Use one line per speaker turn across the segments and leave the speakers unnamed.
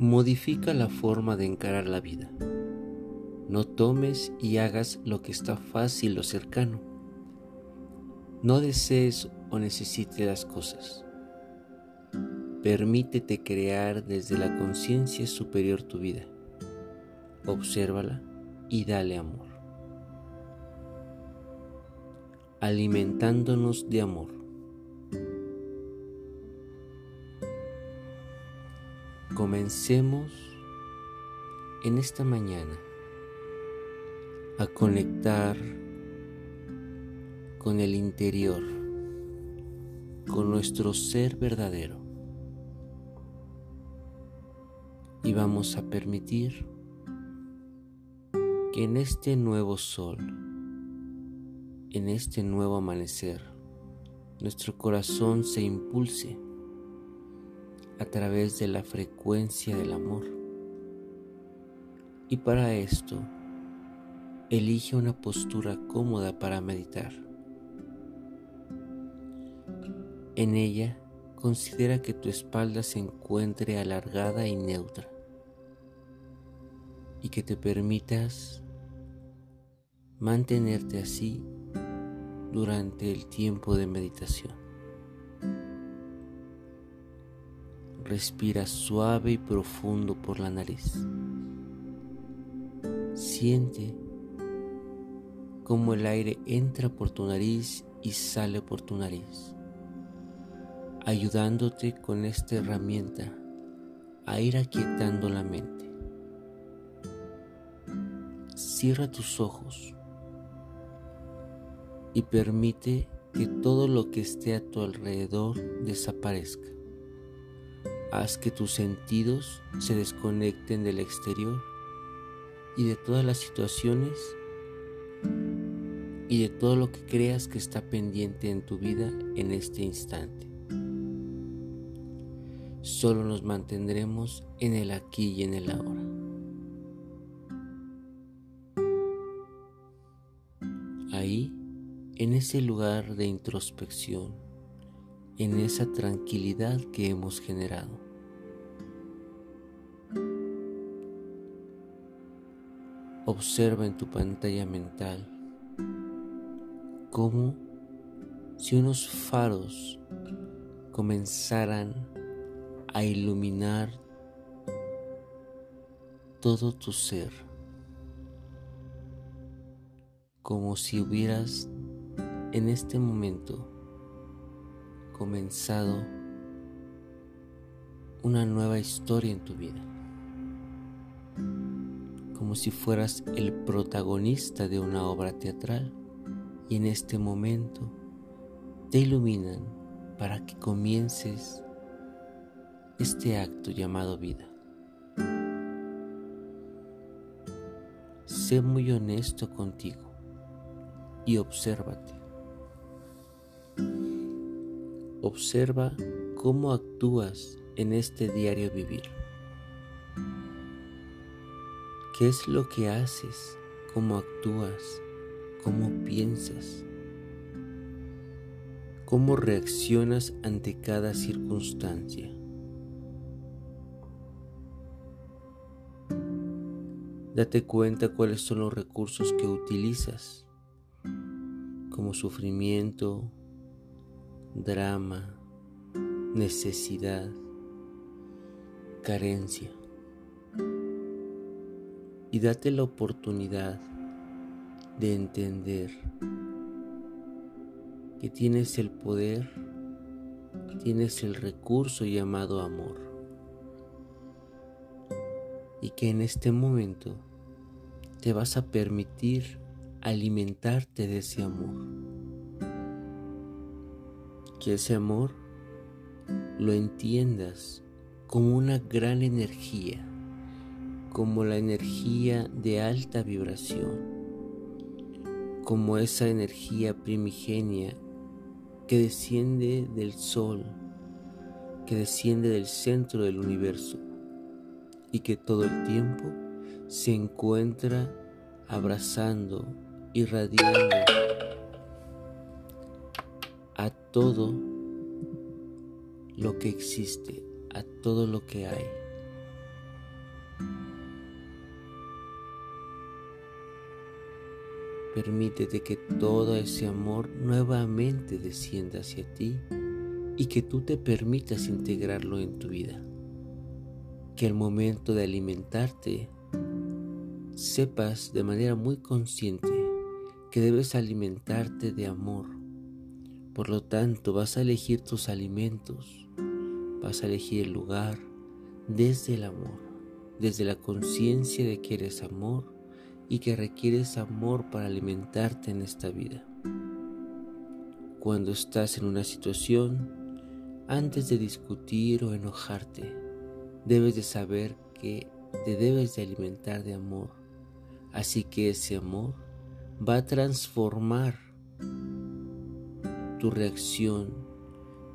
Modifica la forma de encarar la vida. No tomes y hagas lo que está fácil o cercano. No desees o necesites las cosas. Permítete crear desde la conciencia superior tu vida. Obsérvala y dale amor. Alimentándonos de amor. Comencemos en esta mañana a conectar con el interior, con nuestro ser verdadero. Y vamos a permitir que en este nuevo sol, en este nuevo amanecer, nuestro corazón se impulse a través de la frecuencia del amor. Y para esto, elige una postura cómoda para meditar. En ella, considera que tu espalda se encuentre alargada y neutra y que te permitas mantenerte así durante el tiempo de meditación. Respira suave y profundo por la nariz. Siente cómo el aire entra por tu nariz y sale por tu nariz, ayudándote con esta herramienta a ir aquietando la mente. Cierra tus ojos y permite que todo lo que esté a tu alrededor desaparezca. Haz que tus sentidos se desconecten del exterior y de todas las situaciones y de todo lo que creas que está pendiente en tu vida en este instante. Solo nos mantendremos en el aquí y en el ahora. Ahí, en ese lugar de introspección, en esa tranquilidad que hemos generado. Observa en tu pantalla mental cómo si unos faros comenzaran a iluminar todo tu ser, como si hubieras en este momento comenzado una nueva historia en tu vida, como si fueras el protagonista de una obra teatral y en este momento te iluminan para que comiences este acto llamado vida. Sé muy honesto contigo y obsérvate. Observa cómo actúas en este diario vivir. ¿Qué es lo que haces? ¿Cómo actúas? ¿Cómo piensas? ¿Cómo reaccionas ante cada circunstancia? Date cuenta cuáles son los recursos que utilizas, como sufrimiento, drama, necesidad, carencia. Y date la oportunidad de entender que tienes el poder, tienes el recurso llamado amor y que en este momento te vas a permitir alimentarte de ese amor. Que ese amor lo entiendas como una gran energía, como la energía de alta vibración, como esa energía primigenia que desciende del sol, que desciende del centro del universo y que todo el tiempo se encuentra abrazando, irradiando todo lo que existe, a todo lo que hay. Permítete que todo ese amor nuevamente descienda hacia ti y que tú te permitas integrarlo en tu vida. Que al momento de alimentarte sepas de manera muy consciente que debes alimentarte de amor. Por lo tanto, vas a elegir tus alimentos, vas a elegir el lugar desde el amor, desde la conciencia de que eres amor y que requieres amor para alimentarte en esta vida. Cuando estás en una situación, antes de discutir o enojarte, debes de saber que te debes de alimentar de amor Así que ese amor va a transformar tu reacción,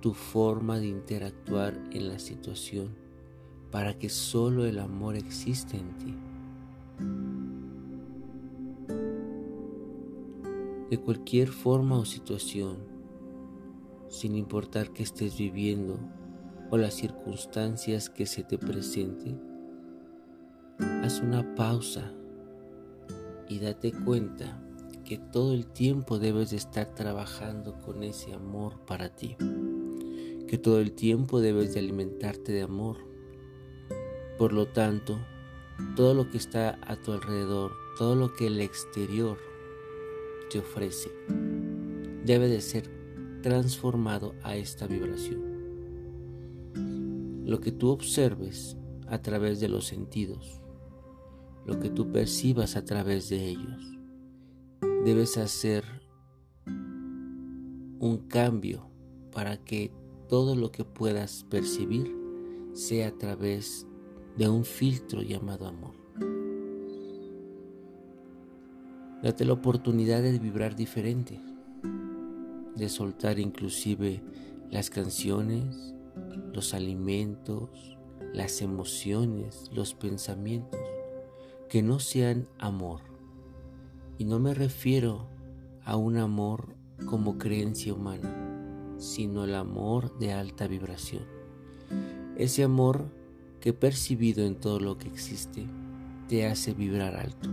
tu forma de interactuar en la situación, para que solo el amor exista en ti. De cualquier forma o situación, sin importar que estés viviendo o las circunstancias que se te presenten, haz una pausa y date cuenta que todo el tiempo debes de estar trabajando con ese amor para ti, que todo el tiempo debes de alimentarte de amor. Por lo tanto, todo lo que está a tu alrededor, todo lo que el exterior te ofrece, debe de ser transformado a esta vibración. Lo que tú observes a través de los sentidos, lo que tú percibas a través de ellos. Debes hacer un cambio para que todo lo que puedas percibir sea a través de un filtro llamado amor. Date la oportunidad de vibrar diferente, de soltar inclusive las canciones, los alimentos, las emociones, los pensamientos que no sean amor. Y no me refiero a un amor como creencia humana, sino el amor de alta vibración. Ese amor que percibido en todo lo que existe te hace vibrar alto.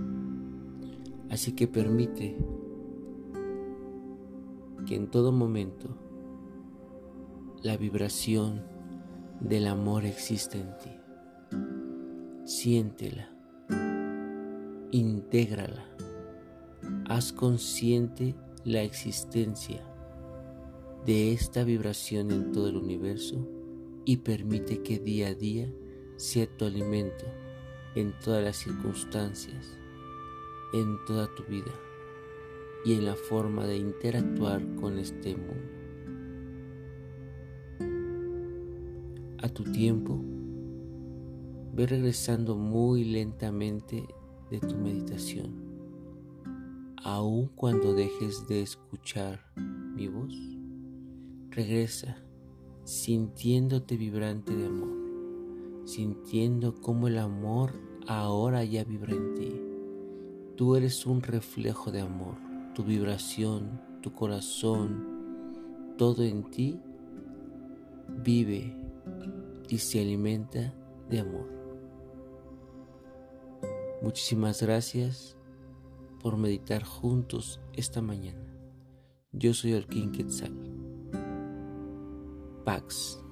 Así que permite que en todo momento la vibración del amor exista en ti. Siéntela intégrala. Haz consciente la existencia de esta vibración en todo el universo y permite que día a día sea tu alimento en todas las circunstancias, en toda tu vida y en la forma de interactuar con este mundo. A tu tiempo, ve regresando muy lentamente de tu meditación, aun cuando dejes de escuchar mi voz, regresa sintiéndote vibrante de amor, sintiendo cómo el amor ahora ya vibra en ti. Tú eres un reflejo de amor, tu vibración, tu corazón, todo en ti vive y se alimenta de amor. Muchísimas gracias por meditar juntos esta mañana. Yo soy King Quetzal. Pax.